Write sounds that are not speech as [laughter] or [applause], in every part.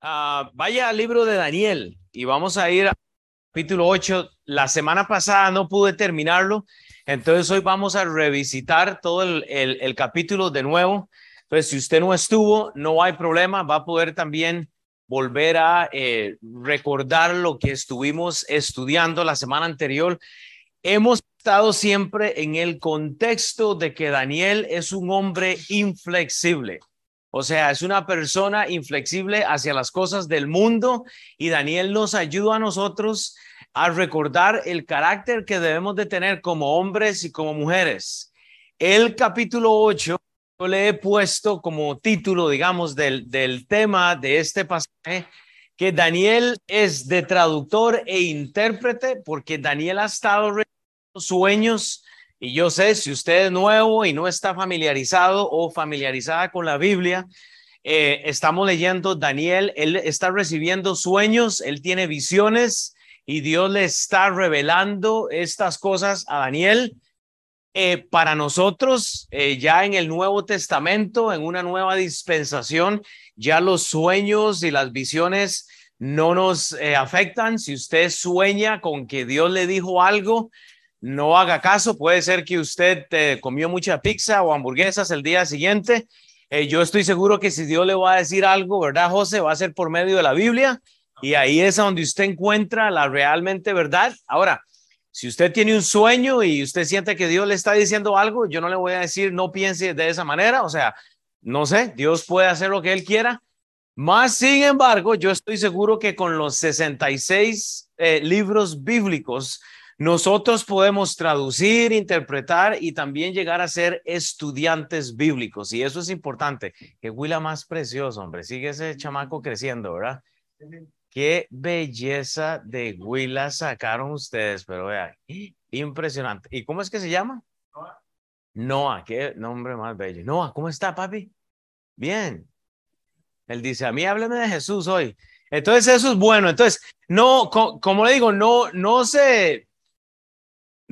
Ah, vaya al libro de Daniel y vamos a ir al capítulo 8. La semana pasada no pude terminarlo, entonces hoy vamos a revisitar todo el, el, capítulo de nuevo. Entonces, si usted no estuvo, no hay problema, va a poder también volver a eh, recordar lo que estuvimos estudiando la semana anterior. Hemos estado siempre en el contexto de que Daniel es un hombre inflexible. O sea, es una persona inflexible hacia las cosas del mundo y Daniel nos ayuda a nosotros a recordar el carácter que debemos de tener como hombres y como mujeres. El capítulo 8 yo le he puesto como título, digamos, del, del tema de este pasaje, que Daniel es de traductor e intérprete, porque Daniel ha estado sueños y yo sé, si usted es nuevo y no está familiarizado o familiarizada con la Biblia, eh, estamos leyendo Daniel, él está recibiendo sueños, él tiene visiones y Dios le está revelando estas cosas a Daniel. Eh, para nosotros, eh, ya en el Nuevo Testamento, en una nueva dispensación, ya los sueños y las visiones no nos afectan. Si usted sueña con que Dios le dijo algo, no haga caso. Puede ser que usted eh, comió mucha pizza o hamburguesas el día siguiente. Eh, yo estoy seguro que si Dios le va a decir algo, ¿verdad, José? Va a ser por medio de la Biblia y ahí es donde usted encuentra la realmente verdad. Ahora, si usted tiene un sueño y usted siente que Dios le está diciendo algo, yo no le voy a decir no piense de esa manera. O sea, no sé, Dios puede hacer lo que Él quiera. Más sin embargo, yo estoy seguro que con los 66 eh, libros bíblicos, nosotros podemos traducir, interpretar y también llegar a ser estudiantes bíblicos. Y eso es importante. Qué huila más precioso, hombre. Sigue ese chamaco creciendo, ¿verdad? Qué belleza de huila sacaron ustedes, pero vean, impresionante. ¿Y cómo es que se llama? Noah. Noah, qué nombre más bello. Noah, ¿cómo está, papi? Bien. Él dice, a mí hábleme de Jesús hoy. Entonces eso es bueno. Entonces, no, como le digo, no, no se,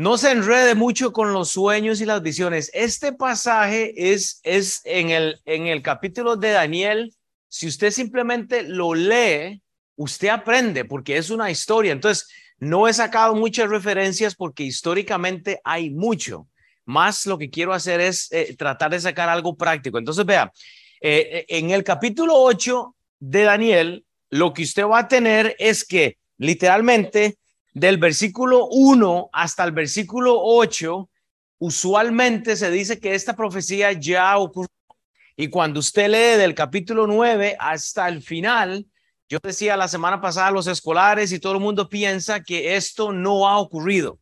no se enrede mucho con los sueños y las visiones. Este pasaje es, es en, el, en el capítulo de Daniel. Si usted simplemente lo lee, usted aprende porque es una historia. Entonces, no he sacado muchas referencias porque históricamente hay mucho. Más lo que quiero hacer es eh, tratar de sacar algo práctico. Entonces, vea, eh, en el capítulo 8 de Daniel, lo que usted va a tener es que literalmente del versículo 1 hasta el versículo 8, usualmente se dice que esta profecía ya ocurrió. Y cuando usted lee del capítulo 9 hasta el final, yo decía la semana pasada a los escolares y todo el mundo piensa que esto no ha ocurrido.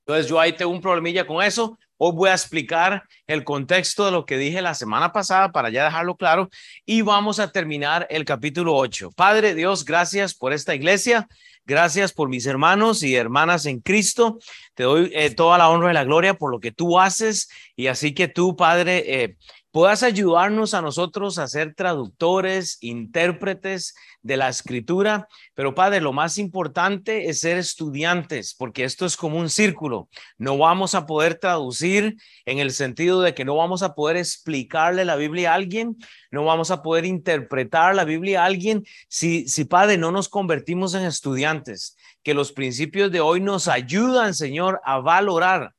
Entonces yo ahí tengo un problemilla con eso. Hoy voy a explicar el contexto de lo que dije la semana pasada para ya dejarlo claro y vamos a terminar el capítulo 8. Padre Dios, gracias por esta iglesia. Gracias por mis hermanos y hermanas en Cristo. Te doy eh, toda la honra y la gloria por lo que tú haces y así que tú, Padre, eh, puedas ayudarnos a nosotros a ser traductores, intérpretes de la escritura. Pero Padre, lo más importante es ser estudiantes, porque esto es como un círculo. No vamos a poder traducir en el sentido de que no vamos a poder explicarle la Biblia a alguien, no vamos a poder interpretar la Biblia a alguien si, si Padre, no nos convertimos en estudiantes. Que los principios de hoy nos ayudan, Señor, a valorar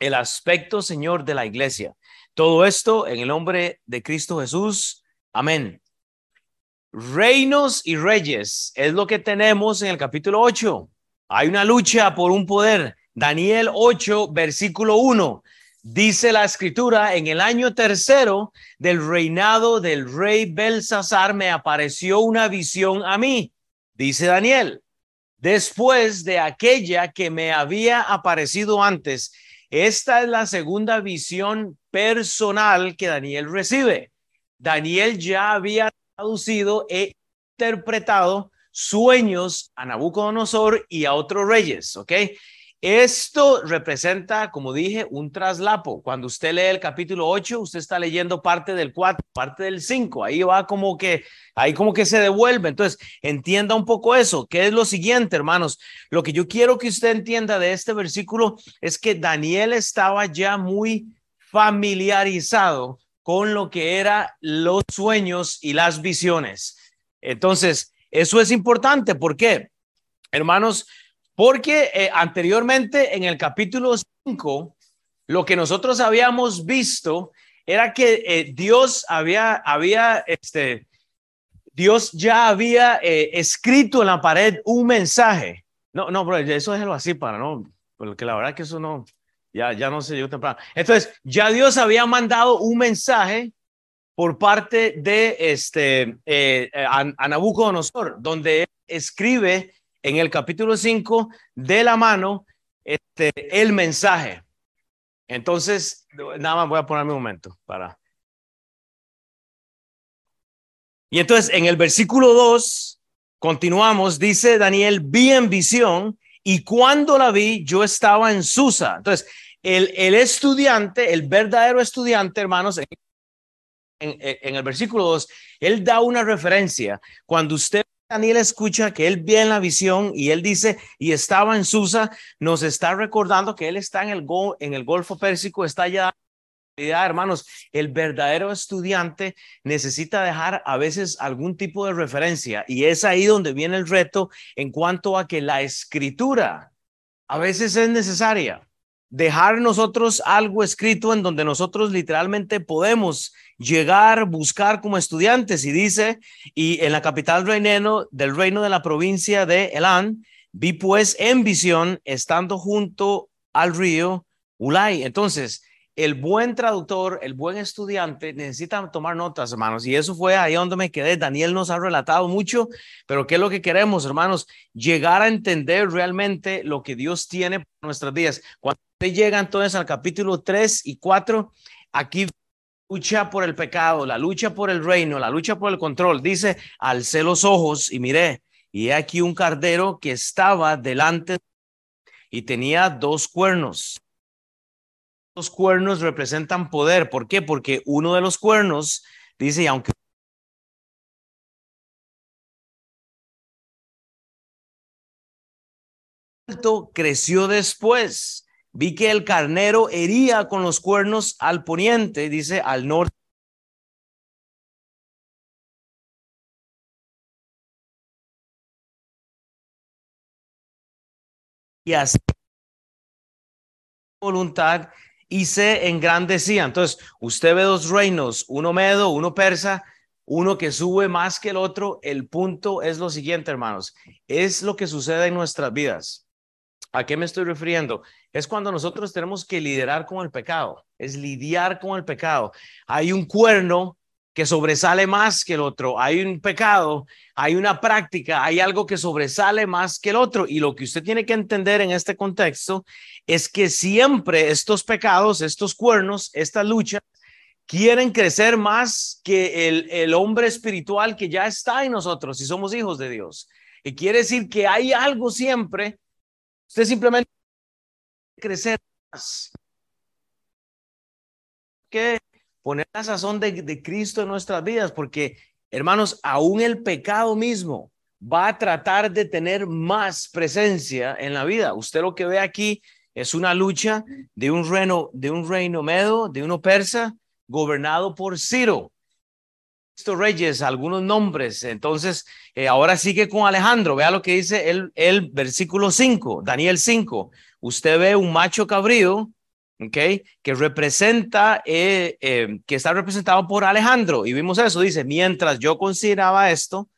el aspecto, Señor, de la iglesia. Todo esto en el nombre de Cristo Jesús. Amén. Reinos y reyes es lo que tenemos en el capítulo 8. Hay una lucha por un poder. Daniel 8, versículo 1. Dice la escritura, en el año tercero del reinado del rey Belsasar me apareció una visión a mí, dice Daniel, después de aquella que me había aparecido antes esta es la segunda visión personal que Daniel recibe. Daniel ya había traducido e interpretado sueños a Nabucodonosor y a otros reyes, ¿ok? Esto representa, como dije, un traslapo. Cuando usted lee el capítulo 8, usted está leyendo parte del 4, parte del 5. Ahí va como que, ahí como que se devuelve. Entonces, entienda un poco eso. ¿Qué es lo siguiente, hermanos? Lo que yo quiero que usted entienda de este versículo es que Daniel estaba ya muy familiarizado con lo que era los sueños y las visiones. Entonces, eso es importante. ¿Por qué? Hermanos, porque eh, anteriormente en el capítulo 5, lo que nosotros habíamos visto era que eh, Dios había, había, este, Dios ya había eh, escrito en la pared un mensaje. No, no, bro, eso es algo así para, ¿no? Porque la verdad que eso no, ya, ya no se llegó temprano. Entonces, ya Dios había mandado un mensaje por parte de este, eh, a, Nabucodonosor, donde escribe en el capítulo 5 de la mano este, el mensaje. Entonces, nada más voy a ponerme un momento para. Y entonces, en el versículo 2, continuamos, dice Daniel, vi en visión y cuando la vi, yo estaba en Susa. Entonces, el, el estudiante, el verdadero estudiante, hermanos, en, en, el versículo 2, él da una referencia. Cuando usted, Daniel, escucha que él ve en la visión y él dice, y estaba en Susa, nos está recordando que él está en el, en el Golfo Pérsico, está ya hermanos, el verdadero estudiante necesita dejar a veces algún tipo de referencia y es ahí donde viene el reto en cuanto a que la escritura a veces es necesaria. Dejar nosotros algo escrito en donde nosotros literalmente podemos llegar, buscar como estudiantes. Y dice, y en la capital reineno del reino de la provincia de Elán, vi pues en visión, estando junto al río Ulay. Entonces, el buen traductor, el buen estudiante necesita tomar notas, hermanos. Y eso fue ahí donde me quedé. Daniel nos ha relatado mucho, pero ¿qué es lo que queremos, hermanos? Llegar a entender realmente lo que Dios tiene para nuestras vidas. Cuando usted llega entonces al capítulo 3 y 4, aquí lucha por el pecado, la lucha por el reino, la lucha por el control. Dice, alcé los ojos y miré, y he aquí un cardero que estaba delante y tenía dos cuernos los cuernos representan poder. ¿Por qué? Porque uno de los cuernos dice, y aunque creció después. Vi que el carnero hería con los cuernos al poniente, dice al norte. Y así voluntad y se engrandecía. Entonces, usted ve dos reinos, uno medo, uno persa, uno que sube más que el otro. El punto es lo siguiente, hermanos, es lo que sucede en nuestras vidas. ¿A qué me estoy refiriendo? Es cuando nosotros tenemos que liderar con el pecado, es lidiar con el pecado. Hay un cuerno que sobresale más que el otro. Hay un pecado, hay una práctica, hay algo que sobresale más que el otro. Y lo que usted tiene que entender en este contexto es que siempre estos pecados, estos cuernos, esta lucha, quieren crecer más que el, hombre espiritual que ya está en nosotros si somos hijos de Dios. Y quiere decir que hay algo siempre, usted simplemente crecer más. Que poner la sazón de, Cristo en nuestras vidas, porque hermanos, aún el pecado mismo va a tratar de tener más presencia en la vida. Usted lo que ve aquí es una lucha de un reino, de un reino medo, de uno persa, gobernado por Ciro. Reyes, algunos nombres. Entonces, eh, ahora sigue con Alejandro. Vea lo que dice el, el versículo 5, Daniel 5. Usted ve un macho cabrío ¿ok? Que representa, eh, eh, que está representado por Alejandro. Y vimos eso, dice, mientras yo consideraba esto,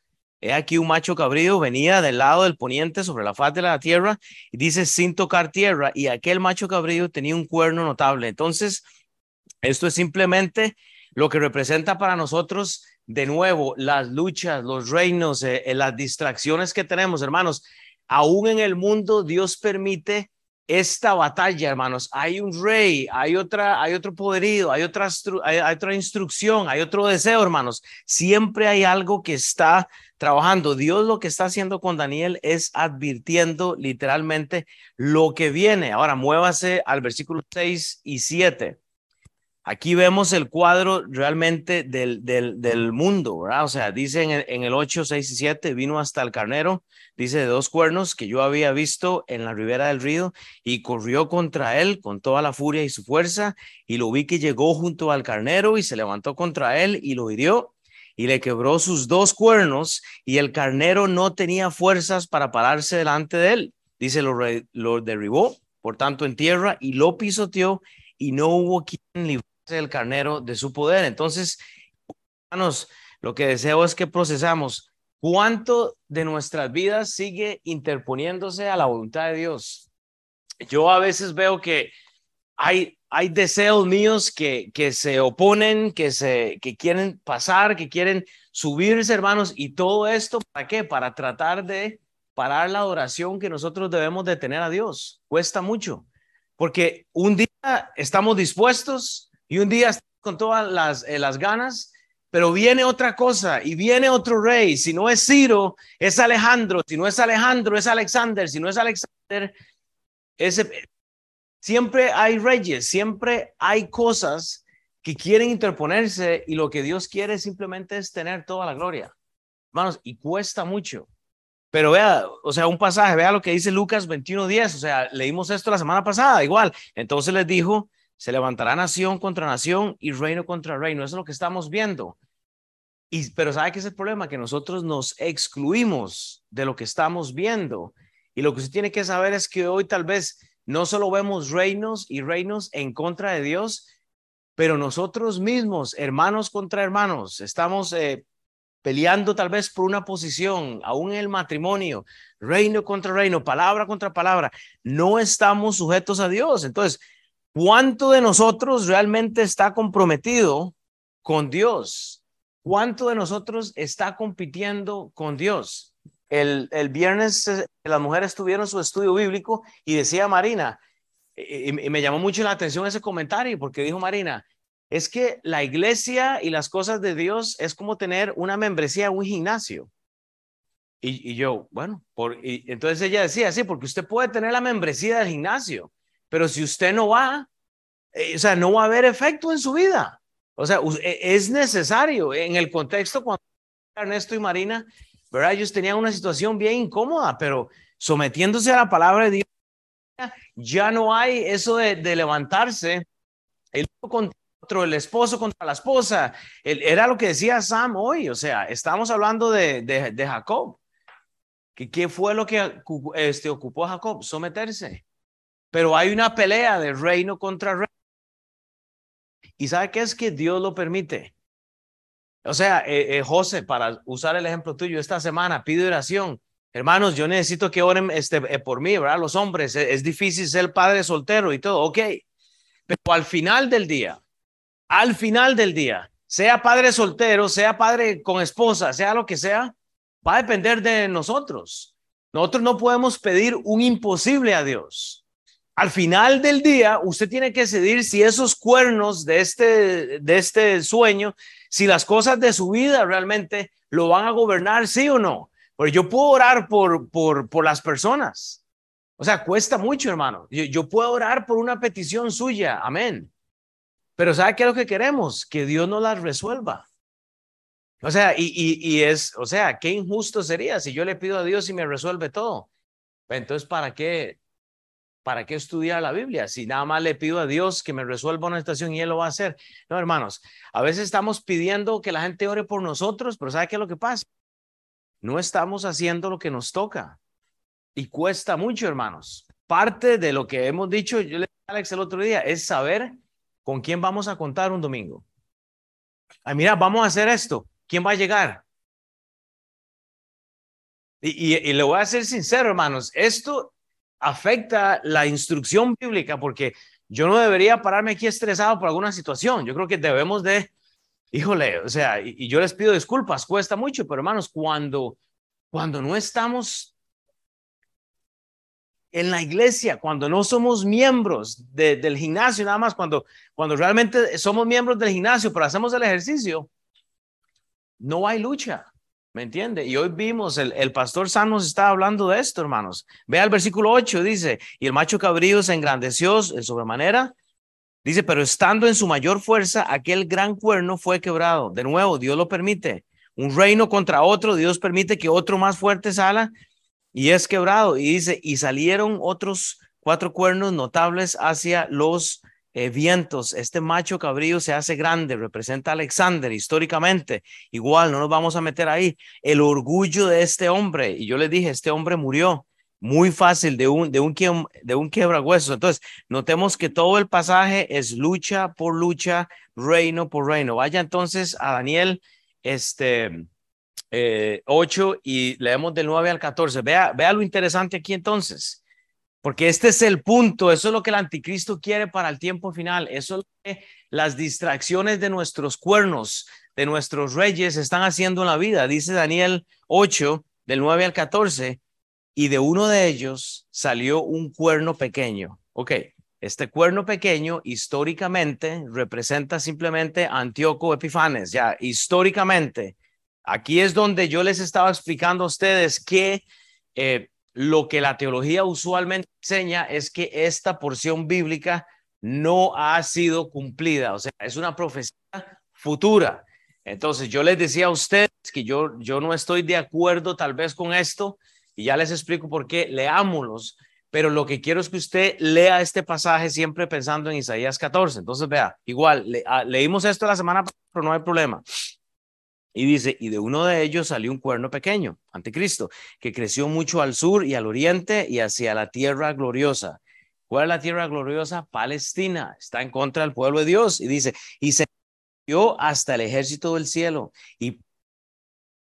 he aquí un macho cabrío venía del lado del poniente sobre la faz de la tierra y dice sin tocar tierra y aquel macho cabrío tenía un cuerno notable. Entonces, esto es simplemente lo que representa para nosotros de nuevo las luchas, los reinos, eh, las distracciones que tenemos, hermanos. Aún en el mundo Dios permite esta batalla, hermanos. Hay un rey, hay otra, hay otro poderío, hay otra, hay, otra instrucción, hay otro deseo, hermanos. Siempre hay algo que está trabajando. Dios lo que está haciendo con Daniel es advirtiendo literalmente lo que viene. Ahora muévase al versículo 6 y 7. Aquí vemos el cuadro realmente del, del, mundo, ¿verdad? O sea, dice en el, en el 8, 6 y 7, vino hasta el carnero, dice de dos cuernos que yo había visto en la ribera del río y corrió contra él con toda la furia y su fuerza y lo vi que llegó junto al carnero y se levantó contra él y lo hirió y le quebró sus dos cuernos y el carnero no tenía fuerzas para pararse delante de él. Dice, lo, lo derribó, por tanto, en tierra y lo pisoteó y no hubo quien el carnero de su poder. Entonces, hermanos, lo que deseo es que procesamos cuánto de nuestras vidas sigue interponiéndose a la voluntad de Dios. Yo a veces veo que hay, hay deseos míos que, que se oponen, que, se, que quieren pasar, que quieren subirse, hermanos, y todo esto, ¿para qué? Para tratar de parar la adoración que nosotros debemos de tener a Dios. Cuesta mucho, porque un día estamos dispuestos y un día con todas las, eh, las ganas, pero viene otra cosa y viene otro rey. Si no es Ciro, es Alejandro. Si no es Alejandro, es Alexander. Si no es Alexander, ese, siempre hay reyes, siempre hay cosas que quieren interponerse y lo que Dios quiere simplemente es tener toda la gloria. Hermanos, y cuesta mucho. Pero vea, o sea, un pasaje, vea lo que dice Lucas 21:10, o sea, leímos esto la semana pasada, igual. Entonces les dijo, se levantará nación contra nación y reino contra reino. Eso es lo que estamos viendo. Y, pero ¿sabe qué es el problema? Que nosotros nos excluimos de lo que estamos viendo. Y lo que usted tiene que saber es que hoy tal vez no solo vemos reinos y reinos en contra de Dios, pero nosotros mismos, hermanos contra hermanos, estamos eh, peleando tal vez por una posición, aún en el matrimonio, reino contra reino, palabra contra palabra. No estamos sujetos a Dios. Entonces, ¿Cuánto de nosotros realmente está comprometido con Dios? ¿Cuánto de nosotros está compitiendo con Dios? El, el viernes eh, las mujeres tuvieron su estudio bíblico y decía Marina, y, me llamó mucho la atención ese comentario porque dijo Marina, es que la iglesia y las cosas de Dios es como tener una membresía en un gimnasio. Y, y yo, bueno, por, y entonces ella decía, sí, porque usted puede tener la membresía del gimnasio, pero si usted no va, eh, o sea, no va a haber efecto en su vida. O sea, e, es necesario en el contexto cuando Ernesto y Marina, ¿verdad? Ellos tenían una situación bien incómoda, pero sometiéndose a la palabra de Dios, ya no hay eso de, levantarse el contra el esposo contra la esposa. era lo que decía Sam hoy, o sea, estamos hablando de, de, Jacob. ¿Qué, ¿Qué fue lo que este, ocupó a Jacob? Someterse. Pero hay una pelea de reino contra reino. ¿Y sabe qué es que Dios lo permite? O sea, eh, eh, José, para usar el ejemplo tuyo, esta semana pido oración. Hermanos, yo necesito que oren este, eh, por mí, ¿verdad? Los hombres, es, difícil ser padre soltero y todo, ok. Pero al final del día, al final del día, sea padre soltero, sea padre con esposa, sea lo que sea, va a depender de nosotros. Nosotros no podemos pedir un imposible a Dios al final del día, usted tiene que decidir si esos cuernos de este, de este sueño, si las cosas de su vida realmente lo van a gobernar, sí o no. Porque yo puedo orar por, por, por las personas. O sea, cuesta mucho, hermano. Yo, puedo orar por una petición suya. Amén. Pero ¿sabe qué es lo que queremos? Que Dios nos las resuelva. O sea, y, y, y, es, o sea, qué injusto sería si yo le pido a Dios y me resuelve todo. Entonces, ¿para qué? ¿Para qué estudiar la Biblia? Si nada más le pido a Dios que me resuelva una situación y Él lo va a hacer. No, hermanos, a veces estamos pidiendo que la gente ore por nosotros, pero ¿sabe qué es lo que pasa? No estamos haciendo lo que nos toca. Y cuesta mucho, hermanos. Parte de lo que hemos dicho, yo le dije a Alex el otro día, es saber con quién vamos a contar un domingo. Ay, mira, vamos a hacer esto. ¿Quién va a llegar? Y, y, y le voy a ser sincero, hermanos, esto afecta la instrucción bíblica, porque yo no debería pararme aquí estresado por alguna situación. Yo creo que debemos de, híjole, o sea, y, yo les pido disculpas, cuesta mucho, pero hermanos, cuando, cuando no estamos en la iglesia, cuando no somos miembros del gimnasio, nada más, cuando, cuando realmente somos miembros del gimnasio, pero hacemos el ejercicio, no hay lucha. ¿Me entiende? Y hoy vimos, el, el pastor San nos está hablando de esto, hermanos. Vea el versículo 8, dice, y el macho cabrío se engrandeció en sobremanera Dice, pero estando en su mayor fuerza, aquel gran cuerno fue quebrado. De nuevo, Dios lo permite. Un reino contra otro, Dios permite que otro más fuerte salga y es quebrado. Y dice, y salieron otros cuatro cuernos notables hacia los eh, vientos. Este macho cabrío se hace grande, representa a Alexander históricamente. Igual, no nos vamos a meter ahí. El orgullo de este hombre. Y yo le dije, este hombre murió muy fácil de un, de un, de un. Entonces, notemos que todo el pasaje es lucha por lucha, reino por reino. Vaya entonces a Daniel este, eh, 8 y leemos del 9 al 14. Vea, vea lo interesante aquí entonces. Porque este es el punto, eso es lo que el anticristo quiere para el tiempo final, eso es lo que las distracciones de nuestros cuernos, de nuestros reyes están haciendo en la vida. Dice Daniel 8, del 9 al 14, y de uno de ellos salió un cuerno pequeño. Ok, este cuerno pequeño históricamente representa simplemente Antíoco Epifanes, ya históricamente. Aquí es donde yo les estaba explicando a ustedes que eh, lo que la teología usualmente enseña es que esta porción bíblica no ha sido cumplida, o sea, es una profecía futura. Entonces, yo les decía a ustedes que yo, yo no estoy de acuerdo tal vez con esto, y ya les explico por qué, leámoslos, pero lo que quiero es que usted lea este pasaje siempre pensando en Isaías 14. Entonces, vea, igual, ah, leímos esto la semana pasada, pero no hay problema. Y dice, y de uno de ellos salió un cuerno pequeño, anticristo, que creció mucho al sur y al oriente y hacia la tierra gloriosa. ¿Cuál es la tierra gloriosa? Palestina. Está en contra del pueblo de Dios. Y dice, y se dio hasta el ejército del cielo y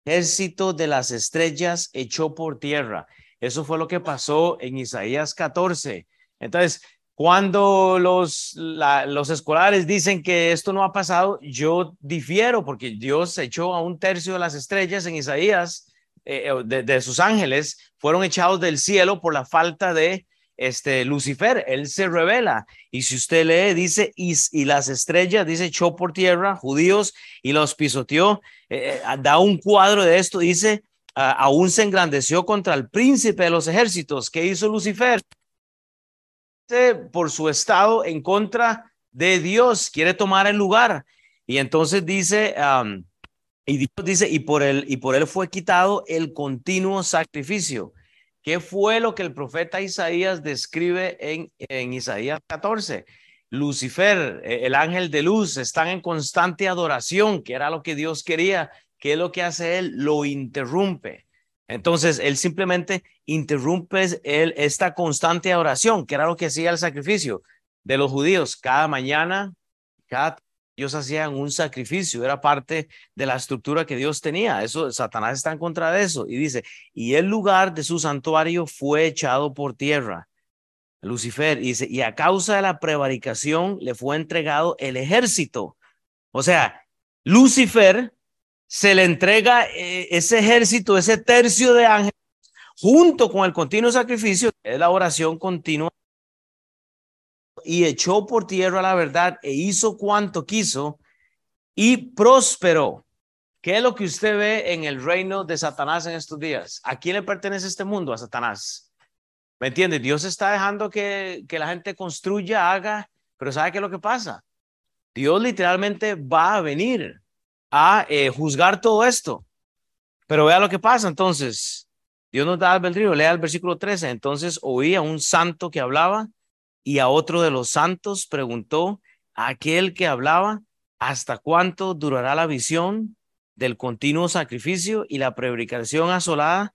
ejército de las estrellas echó por tierra. Eso fue lo que pasó en Isaías 14. Entonces, cuando los, los escolares dicen que esto no ha pasado, yo difiero porque Dios echó a un tercio de las estrellas en Isaías, eh, eh, de, sus ángeles, fueron echados del cielo por la falta de este Lucifer. Él se revela. Y si usted lee, dice, y, las estrellas, dice, echó por tierra judíos y los pisoteó. Eh, da un cuadro de esto, dice, aún se engrandeció contra el príncipe de los ejércitos. ¿Qué hizo Lucifer? Por su estado en contra de Dios, quiere tomar el lugar. Y entonces dice, y Dios dice, y por, él, y por él fue quitado el continuo sacrificio. ¿Qué fue lo que el profeta Isaías describe en, en Isaías 14? Lucifer, e, el ángel de luz, están en constante adoración, que era lo que Dios quería. ¿Qué es lo que hace él? Lo interrumpe. Entonces, él simplemente interrumpe él, esta constante oración, que era lo que hacía el sacrificio de los judíos. Cada mañana, cada ellos hacían un sacrificio, era parte de la estructura que Dios tenía. Eso, Satanás está en contra de eso. Y dice, y el lugar de su santuario fue echado por tierra. Lucifer dice, y a causa de la prevaricación le fue entregado el ejército. O sea, Lucifer se le entrega eh, ese ejército, ese tercio de ángeles, junto con el continuo sacrificio, es la oración continua, y echó por tierra la verdad e hizo cuanto quiso y prosperó. ¿Qué es lo que usted ve en el reino de Satanás en estos días? ¿A quién le pertenece este mundo? A Satanás. ¿Me entiende? Dios está dejando que, que la gente construya, haga, pero ¿sabe qué es lo que pasa? Dios literalmente va a venir a eh, juzgar todo esto. Pero vea lo que pasa entonces. Dios nos da albedrío, lea el versículo 13. Entonces oí a un santo que hablaba y a otro de los santos preguntó a aquel que hablaba, ¿hasta cuánto durará la visión del continuo sacrificio y la prevaricación asolada,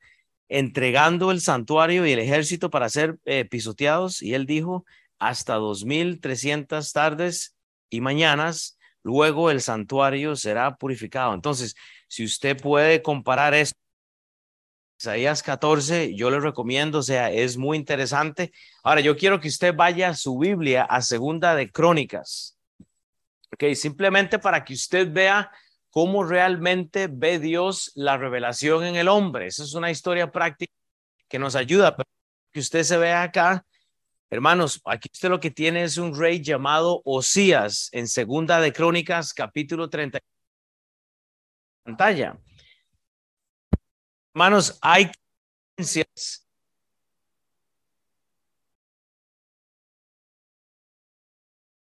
entregando el santuario y el ejército para ser eh, pisoteados? Y él dijo, hasta dos mil trescientas tardes y mañanas luego el santuario será purificado. Entonces, si usted puede comparar esto, Isaías 14, yo le recomiendo, o sea, es muy interesante. Ahora, yo quiero que usted vaya a su Biblia a segunda de Crónicas. Ok, simplemente para que usted vea cómo realmente ve Dios la revelación en el hombre. Esa es una historia práctica que nos ayuda, pero que usted se vea acá Hermanos, aquí usted lo que tiene es un rey llamado Osías en Segunda de Crónicas, capítulo 30. Pantalla. Hermanos, hay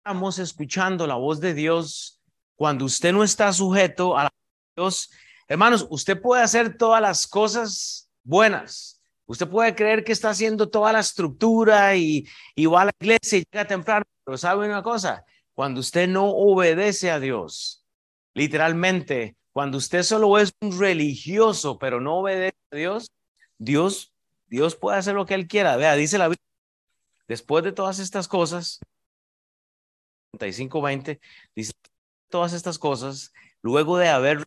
estamos escuchando la voz de Dios, cuando usted no está sujeto a la Dios, hermanos, usted puede hacer todas las cosas buenas. Usted puede creer que está haciendo toda la estructura y, y va a la iglesia y llega temprano, pero sabe una cosa, cuando usted no obedece a Dios, literalmente, cuando usted solo es un religioso, pero no obedece a Dios, Dios, Dios puede hacer lo que él quiera. Vea, dice la Biblia, después de todas estas cosas, 35-20, dice todas estas cosas, luego de haber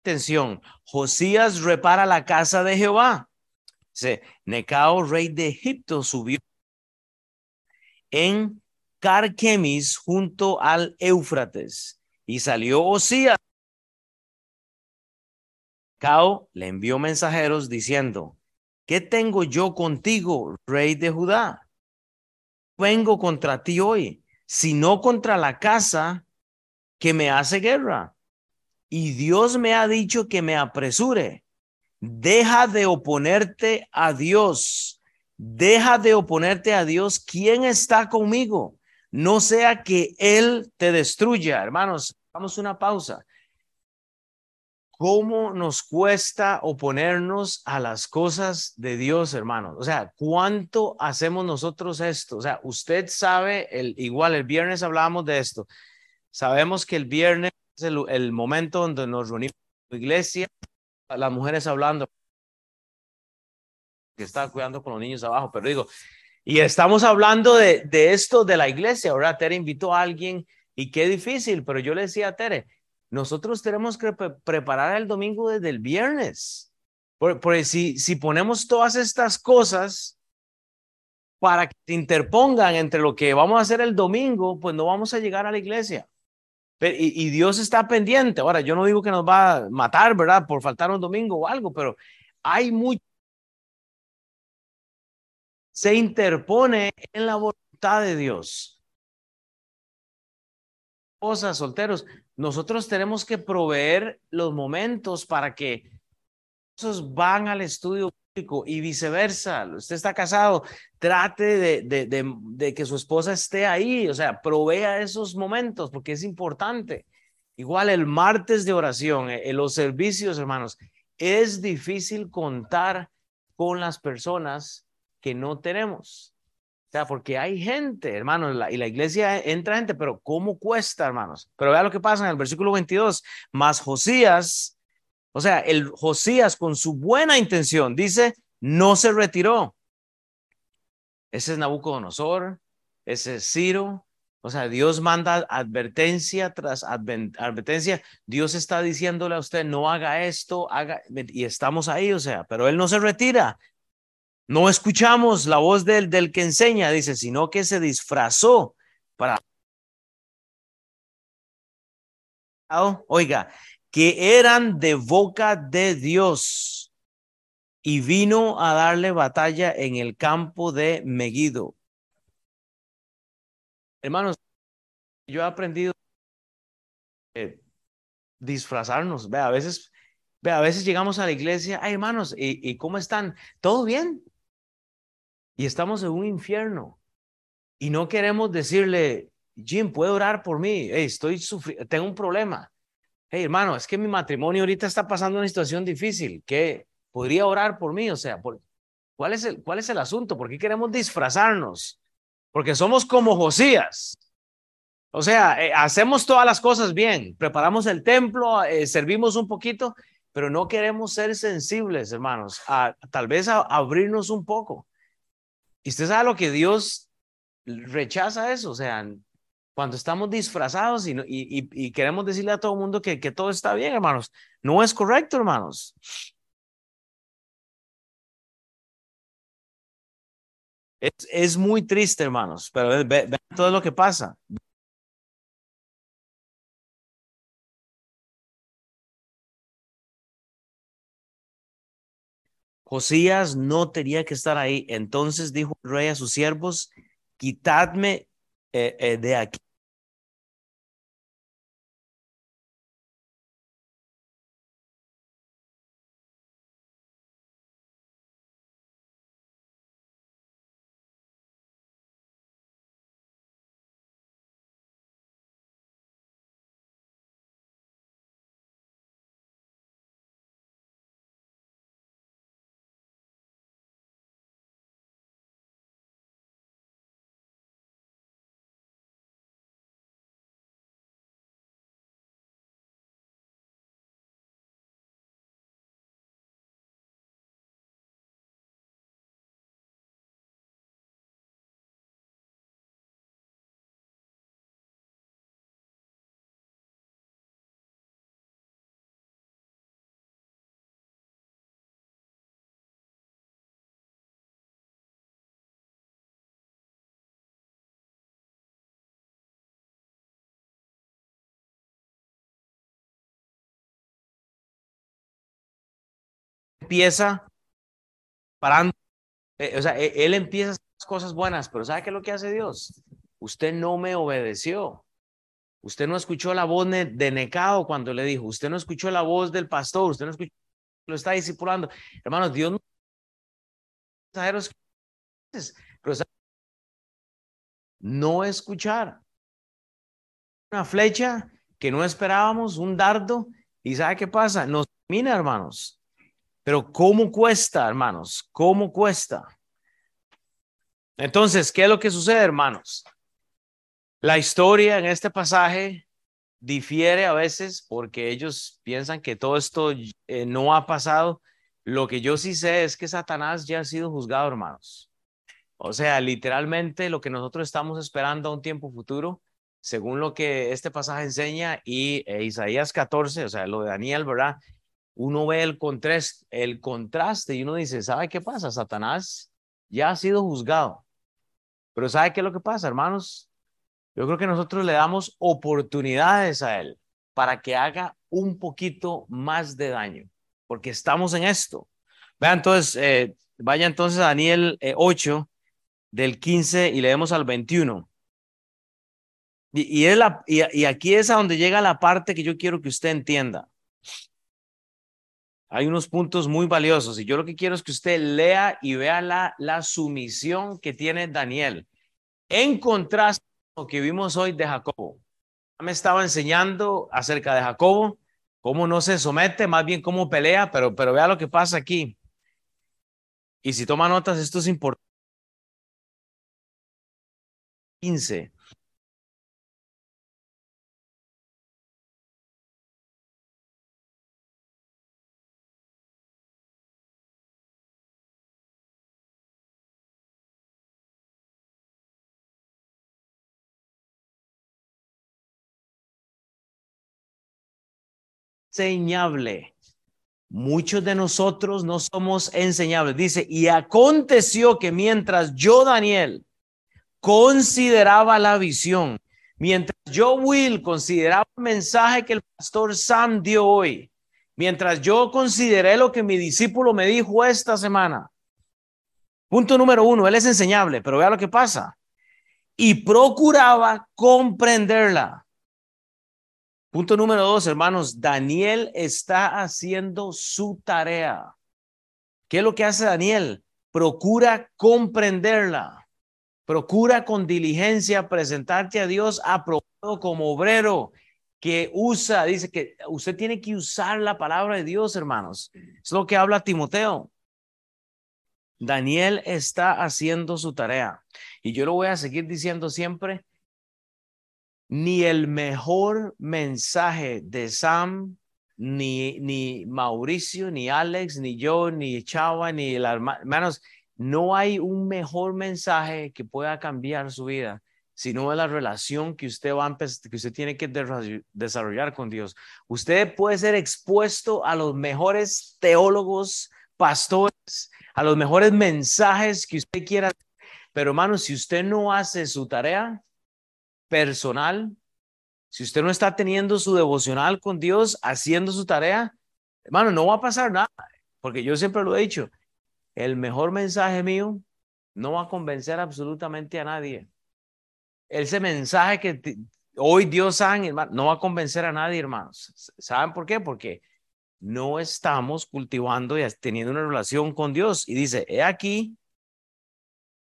atención, Josías repara la casa de Jehová. Dice, Necao, rey de Egipto, subió en Carquemis junto al Éufrates y salió Osías. Necao le envió mensajeros diciendo, ¿qué tengo yo contigo, rey de Judá? Vengo contra ti hoy, sino contra la casa que me hace guerra y Dios me ha dicho que me apresure. Deja de oponerte a Dios. Deja de oponerte a Dios. ¿Quién está conmigo? No sea que Él te destruya. Hermanos, vamos una pausa. ¿Cómo nos cuesta oponernos a las cosas de Dios, hermanos? O sea, ¿cuánto hacemos nosotros esto? O sea, usted sabe, el, igual el viernes hablábamos de esto. Sabemos que el viernes el, momento donde nos reunimos en la iglesia, las mujeres hablando, que está cuidando con los niños abajo, pero digo, y estamos hablando de, de esto de la iglesia, ahora Tere invitó a alguien y qué difícil, pero yo le decía a Tere, nosotros tenemos que preparar el domingo desde el viernes, porque si, si ponemos todas estas cosas para que se interpongan entre lo que vamos a hacer el domingo, pues no vamos a llegar a la iglesia. Y, Dios está pendiente. Ahora, yo no digo que nos va a matar, ¿verdad? Por faltar un domingo o algo, pero hay mucho. Se interpone en la voluntad de Dios. Cosas, solteros, nosotros tenemos que proveer los momentos para que esos van al estudio y viceversa. Usted está casado, trate de, de, de, que su esposa esté ahí, o sea, provea esos momentos porque es importante. Igual el martes de oración, eh, en los servicios, hermanos, es difícil contar con las personas que no tenemos. O sea, porque hay gente, hermanos, y la iglesia entra gente, pero ¿cómo cuesta, hermanos? Pero vea lo que pasa en el versículo 22. Más Josías o sea, el Josías con su buena intención dice, no se retiró. Ese es Nabucodonosor, ese es Ciro. O sea, Dios manda advertencia tras advertencia. Dios está diciéndole a usted, no haga esto, haga, y estamos ahí, o sea, pero él no se retira. No escuchamos la voz del, del que enseña, dice, sino que se disfrazó para... Oiga, que eran de boca de Dios y vino a darle batalla en el campo de Megido. Hermanos, yo he aprendido eh, disfrazarnos. Ve, a veces, ve, a veces llegamos a la iglesia, ay hermanos, ¿y, cómo están? ¿Todo bien? Y estamos en un infierno. Y no queremos decirle, Jim, ¿puede orar por mí? estoy sufriendo, tengo un problema hey hermano, es que mi matrimonio ahorita está pasando una situación difícil, que podría orar por mí, o sea, ¿cuál, es el, ¿cuál es el asunto? ¿Por qué queremos disfrazarnos? Porque somos como Josías. O sea, eh, hacemos todas las cosas bien, preparamos el templo, eh, servimos un poquito, pero no queremos ser sensibles, hermanos, a tal vez a abrirnos un poco. Y usted sabe lo que Dios rechaza eso, o sea, cuando estamos disfrazados y, y, queremos decirle a todo el mundo que, todo está bien, hermanos. No es correcto, hermanos. Es, muy triste, hermanos, pero vean todo lo que pasa. Josías no tenía que estar ahí. Entonces dijo el rey a sus siervos, quitadme eh, eh, de aquí empieza parando, eh, o sea, e, él empieza cosas buenas, pero ¿sabe qué es lo que hace Dios? Usted no me obedeció. Usted no escuchó la voz de Necao cuando le dijo, usted no escuchó la voz del pastor, usted no escuchó, lo está discipulando. Hermanos, Dios no pero no escuchar. Una flecha que no esperábamos, un dardo, y ¿sabe qué pasa? Nos termina, hermanos. Pero ¿cómo cuesta, hermanos? ¿Cómo cuesta? Entonces, ¿qué es lo que sucede, hermanos? La historia en este pasaje difiere a veces porque ellos piensan que todo esto eh, no ha pasado. Lo que yo sí sé es que Satanás ya ha sido juzgado, hermanos. O sea, literalmente lo que nosotros estamos esperando a un tiempo futuro, según lo que este pasaje enseña y e Isaías 14, o sea, lo de Daniel, ¿verdad? Uno ve el contraste, el contraste y uno dice, ¿sabe qué pasa? Satanás ya ha sido juzgado. Pero ¿sabe qué es lo que pasa, hermanos? Yo creo que nosotros le damos oportunidades a él para que haga un poquito más de daño, porque estamos en esto. Vean entonces, eh, vaya entonces a Daniel 8, eh, del 15 y leemos al 21. Y, y, la, y, aquí es a donde llega la parte que yo quiero que usted entienda. Hay unos puntos muy valiosos y yo lo que quiero es que usted lea y vea la, la sumisión que tiene Daniel en contraste con lo que vimos hoy de Jacobo. Me estaba enseñando acerca de Jacobo, cómo no se somete, más bien cómo pelea, pero, pero vea lo que pasa aquí. Y si toma notas, esto es importante. 15. Enseñable. Muchos de nosotros no somos enseñables. Dice, y aconteció que mientras yo, Daniel, consideraba la visión, mientras yo, Will, consideraba el mensaje que el pastor Sam dio hoy, mientras yo consideré lo que mi discípulo me dijo esta semana. Punto número uno, él es enseñable, pero vea lo que pasa. Y procuraba comprenderla. Punto número dos, hermanos, Daniel está haciendo su tarea. ¿Qué es lo que hace Daniel? Procura comprenderla. Procura con diligencia presentarte a Dios aprobado como obrero que usa, dice que usted tiene que usar la palabra de Dios, hermanos. Es lo que habla Timoteo. Daniel está haciendo su tarea. Y yo lo voy a seguir diciendo siempre. Ni el mejor mensaje de Sam, ni, ni Mauricio, ni Alex, ni yo, ni Chava, ni el hermanos, no hay un mejor mensaje que pueda cambiar su vida, sino la relación que usted va a que usted tiene que desarrollar con Dios. Usted puede ser expuesto a los mejores teólogos, pastores, a los mejores mensajes que usted quiera, pero hermano, si usted no hace su tarea personal, si usted no está teniendo su devocional con Dios, haciendo su tarea, hermano, no va a pasar nada, porque yo siempre lo he dicho, el mejor mensaje mío no va a convencer absolutamente a nadie. Ese mensaje que hoy Dios sabe, no va a convencer a nadie, hermanos. ¿Saben por qué? Porque no estamos cultivando y teniendo una relación con Dios. Y dice, he aquí.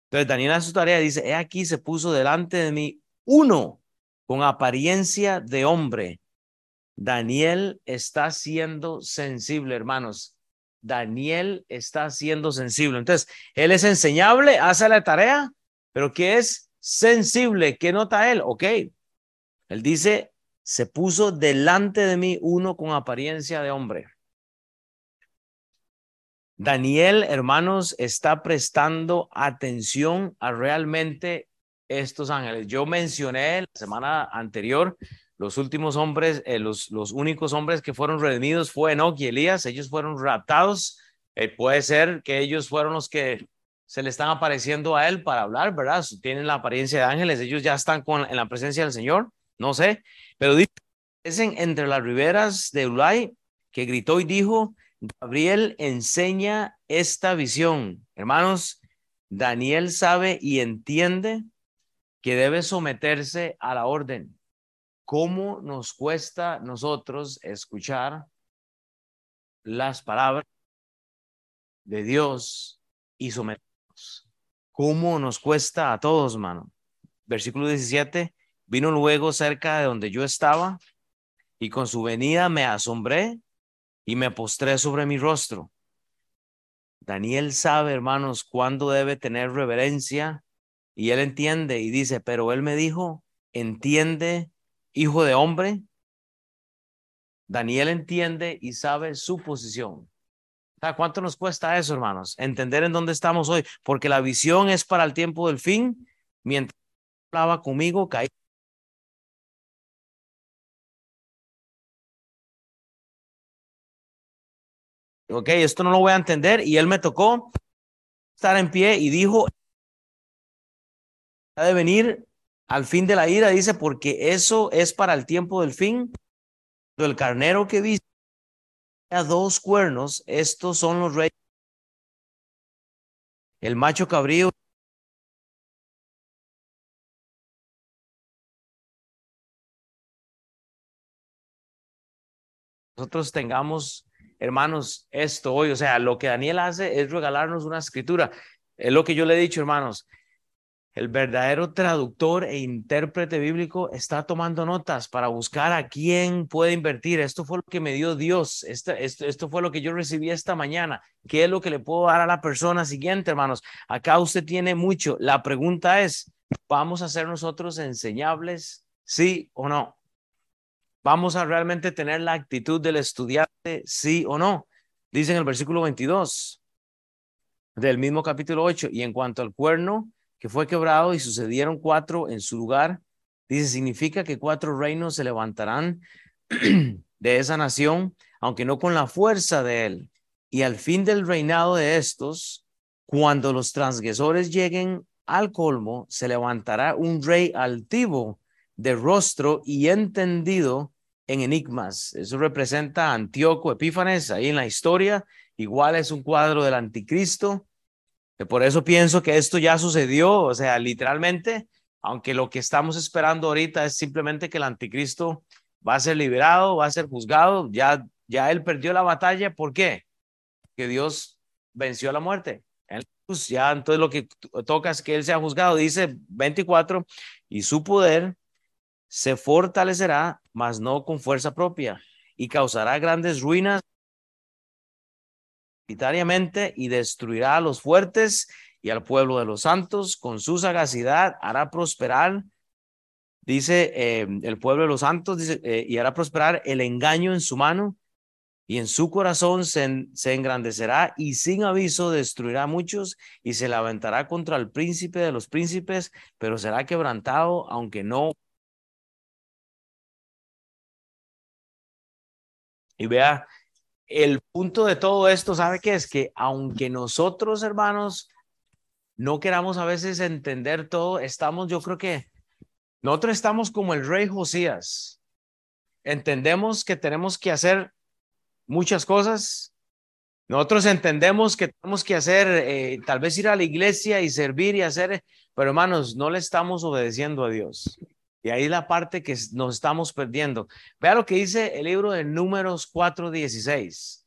Entonces Daniel hace su tarea dice, he aquí se puso delante de mí uno con apariencia de hombre. Daniel está siendo sensible, hermanos. Daniel está siendo sensible. Entonces, él es enseñable, hace la tarea, pero ¿qué es sensible? ¿Qué nota él? Ok. Él dice, se puso delante de mí uno con apariencia de hombre. Daniel, hermanos, está prestando atención a realmente estos ángeles. Yo mencioné la semana anterior los últimos hombres, eh, los, los únicos hombres que fueron redimidos fue Enoch y Elías, ellos fueron raptados. Eh, puede ser que ellos fueron los que se le están apareciendo a él para hablar, ¿verdad? Tienen la apariencia de ángeles, ellos ya están con, en la presencia del Señor, no sé, pero dicen entre las riberas de Ulay que gritó y dijo, Gabriel enseña esta visión. Hermanos, Daniel sabe y entiende que debe someterse a la orden. ¿Cómo nos cuesta nosotros escuchar las palabras de Dios y someternos? ¿Cómo nos cuesta a todos, mano? Versículo 17, vino luego cerca de donde yo estaba y con su venida me asombré y me postré sobre mi rostro. Daniel sabe, hermanos, cuándo debe tener reverencia y él entiende y dice, pero él me dijo, entiende, hijo de hombre. Daniel entiende y sabe su posición. ¿Cuánto nos cuesta eso, hermanos? Entender en dónde estamos hoy, porque la visión es para el tiempo del fin. Mientras hablaba conmigo, caí ok, esto no lo voy a entender. Y él me tocó estar en pie y dijo, ha de venir al fin de la ira, dice, porque eso es para el tiempo del fin. El carnero que viste a dos cuernos, estos son los reyes. El macho cabrío nosotros tengamos hermanos, esto hoy, o sea, lo que Daniel hace es regalarnos una escritura. Es lo que yo le he dicho, hermanos. El verdadero traductor e intérprete bíblico está tomando notas para buscar a quién puede invertir. Esto fue lo que me dio Dios. Esto, fue lo que yo recibí esta mañana. ¿Qué es lo que le puedo dar a la persona siguiente, hermanos? Acá usted tiene mucho. La pregunta es, ¿vamos a ser nosotros enseñables? ¿Sí o no? ¿Vamos a realmente tener la actitud del estudiante, sí o no? Dice en el versículo 22 del mismo capítulo 8, y en cuanto al cuerno que fue quebrado y sucedieron cuatro en su lugar, dice, significa que cuatro reinos se levantarán [clears throat] de esa nación, aunque no con la fuerza de él. Y al fin del reinado de estos, cuando los transgresores lleguen al colmo, se levantará un rey altivo de rostro y entendido en enigmas. Eso representa a Antíoco Epífanes ahí en la historia. Igual es un cuadro del anticristo. Por eso pienso que esto ya sucedió, o sea, literalmente, aunque lo que estamos esperando ahorita es simplemente que el anticristo va a ser liberado, va a ser juzgado, ya, ya él perdió la batalla. ¿Por qué? Que Dios venció a la muerte. ya entonces lo que toca es que él sea juzgado. Dice 24, y su poder se fortalecerá, mas no con fuerza propia, y causará grandes ruinas y destruirá a los fuertes y al pueblo de los santos. Con su sagacidad hará prosperar, dice eh, el pueblo de los santos, eh, y hará prosperar el engaño en su mano, y en su corazón se, se engrandecerá y sin aviso destruirá a muchos y se levantará contra el príncipe de los príncipes, pero será quebrantado, aunque no Y vea, el punto de todo esto, ¿sabe qué es? Que aunque nosotros, hermanos, no queramos a veces entender todo, estamos, yo creo que nosotros estamos como el rey Josías. Entendemos que tenemos que hacer muchas cosas. Nosotros entendemos que tenemos que hacer, eh, tal vez ir a la iglesia y servir y hacer, pero hermanos, no le estamos obedeciendo a Dios. Y ahí la parte que nos estamos perdiendo. Vea lo que dice el libro de Números 4.16.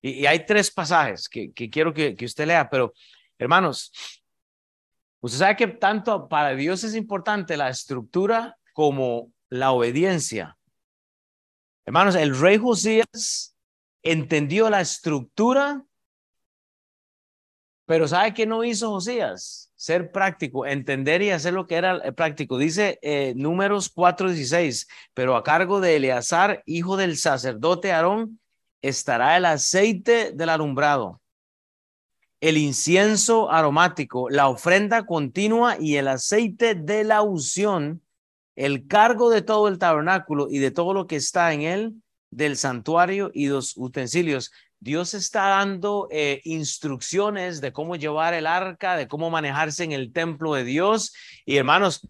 Y, y hay tres pasajes que, quiero que, que usted lea, pero hermanos, usted sabe que tanto para Dios es importante la estructura como la obediencia. Hermanos, el rey Josías entendió la estructura, pero ¿sabe qué no hizo Josías? Ser práctico, entender y hacer lo que era eh, práctico. Dice eh, números 4.16, pero a cargo de Eleazar, hijo del sacerdote Aarón, estará el aceite del alumbrado, el incienso aromático, la ofrenda continua y el aceite de la unción, el cargo de todo el tabernáculo y de todo lo que está en él, del santuario y los utensilios. Dios está dando eh, instrucciones de cómo llevar el arca, de cómo manejarse en el templo de Dios. Y hermanos,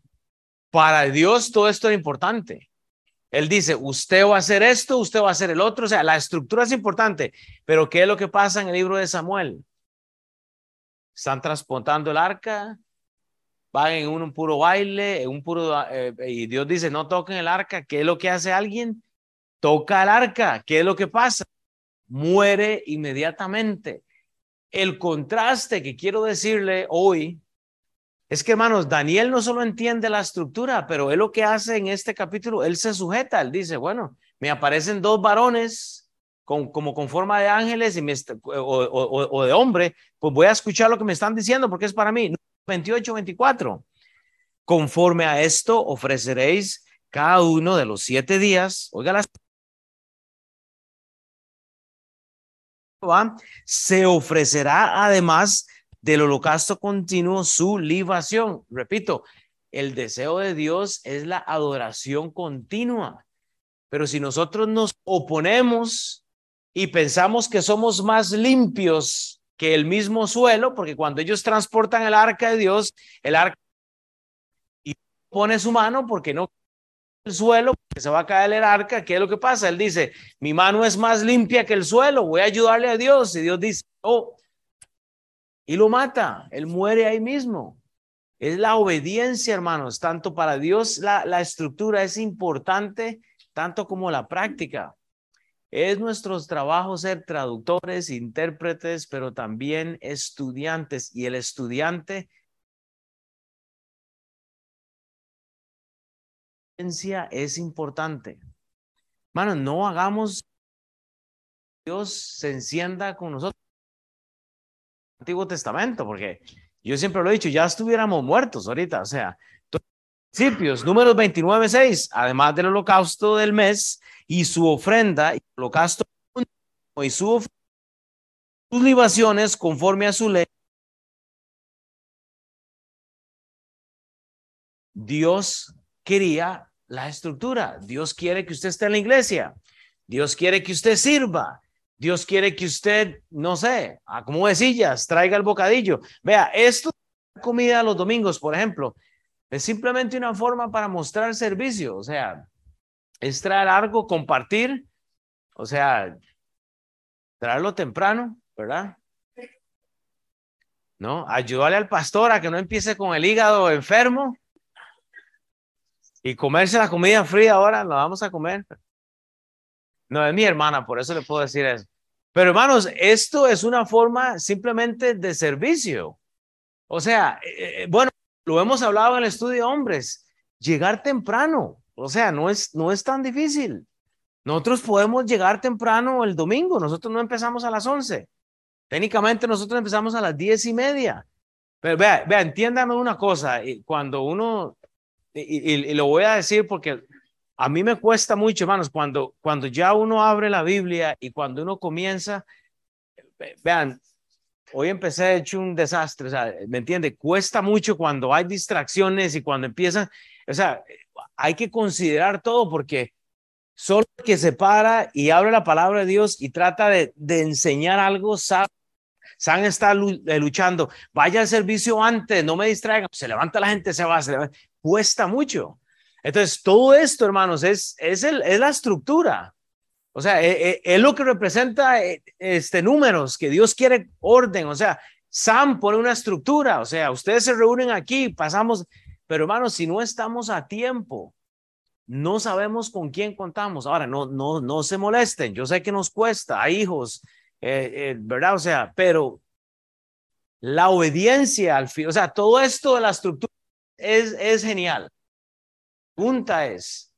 para Dios todo esto es importante. Él dice, usted va a hacer esto, usted va a hacer el otro. O sea, la estructura es importante, pero ¿qué es lo que pasa en el libro de Samuel? Están transportando el arca, van en un, puro baile, en un puro, eh, y Dios dice, no toquen el arca. ¿Qué es lo que hace alguien? Toca el arca. ¿Qué es lo que pasa? Muere inmediatamente. El contraste que quiero decirle hoy es que, hermanos, Daniel no solo entiende la estructura, pero él lo que hace en este capítulo, él se sujeta, él dice, bueno, me aparecen dos varones con, como con forma de ángeles y me, o, o, de hombre, pues voy a escuchar lo que me están diciendo porque es para mí. 28, 24. Conforme a esto ofreceréis cada uno de los siete días, oiga las se ofrecerá además del holocausto continuo su libación. Repito, el deseo de Dios es la adoración continua. Pero si nosotros nos oponemos y pensamos que somos más limpios que el mismo suelo, porque cuando ellos transportan el arca de Dios, el arca y pone su mano porque no el suelo, que se va a caer el arca, ¿qué es lo que pasa? Él dice, mi mano es más limpia que el suelo, voy a ayudarle a Dios. Y Dios dice, oh, y lo mata, él muere ahí mismo. Es la obediencia, hermanos, tanto para Dios la, la estructura es importante, tanto como la práctica. Es nuestro trabajo ser traductores, intérpretes, pero también estudiantes. Y el estudiante es importante. Hermanos, no hagamos Dios se encienda con nosotros Antiguo Testamento, porque yo siempre lo he dicho, ya estuviéramos muertos ahorita, o sea, principios, números 29, 6, además del holocausto del mes y su ofrenda, y holocausto y su sus libaciones conforme a su ley. Dios quería la estructura. Dios quiere que usted esté en la iglesia. Dios quiere que usted sirva. Dios quiere que usted, no sé, de sillas, traiga el bocadillo. Vea, esto comida los domingos, por ejemplo, es simplemente una forma para mostrar servicio, o sea, es traer algo, compartir, o sea, traerlo temprano, ¿verdad? ¿No? Ayudarle al pastor a que no empiece con el hígado enfermo y comerse la comida fría ahora, la vamos a comer. No, es mi hermana, por eso le puedo decir eso. Pero hermanos, esto es una forma simplemente de servicio. O sea, eh, eh, bueno, lo hemos hablado en el estudio hombres, llegar temprano. O sea, no es, no es tan difícil. Nosotros podemos llegar temprano el domingo, nosotros no empezamos a las 11. Técnicamente nosotros empezamos a las diez y media. Pero vea, vea, entiéndame una cosa, cuando uno, y, lo voy a decir porque a mí me cuesta mucho, hermanos, cuando, cuando ya uno abre la Biblia y cuando uno comienza, vean, hoy empecé hecho un desastre, o sea, ¿me entiende? Cuesta mucho cuando hay distracciones y cuando empiezan, o sea, hay que considerar todo porque solo que se para y abre la palabra de Dios y trata de, de enseñar algo, sabe San está eh, luchando, vaya al servicio antes, no me distraigan, se levanta la gente, se va, se cuesta mucho. Entonces, todo esto, hermanos, es, es, el, es la estructura. O sea, es, e, es, lo que representa eh, este, números, que Dios quiere orden. O sea, Sam pone una estructura. O sea, ustedes se reúnen aquí, pasamos, pero hermanos, si no estamos a tiempo, no sabemos con quién contamos. Ahora, no, no, no se molesten. Yo sé que nos cuesta, a hijos, eh, eh, ¿verdad? O sea, pero la obediencia al fin, o sea, todo esto de la estructura es, es genial. Pregunta es,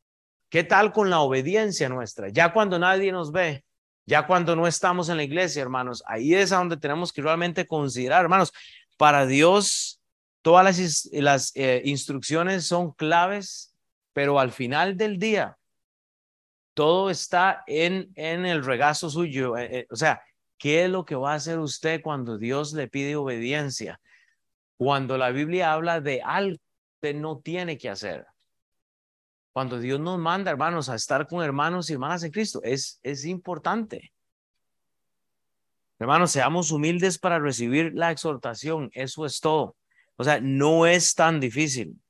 ¿qué tal con la obediencia nuestra? Ya cuando nadie nos ve, ya cuando no estamos en la iglesia, hermanos, ahí es a donde tenemos que realmente considerar, hermanos, para Dios todas las, las eh, instrucciones son claves, pero al final del día, todo está en, en el regazo suyo. Eh, eh, o sea, ¿qué es lo que va a hacer usted cuando Dios le pide obediencia? Cuando la Biblia habla de algo que no tiene que hacer. Cuando Dios nos manda, hermanos, a estar con hermanos y hermanas en Cristo, es, es importante. Hermanos, seamos humildes para recibir la exhortación. Eso es todo. O sea, no es tan difícil.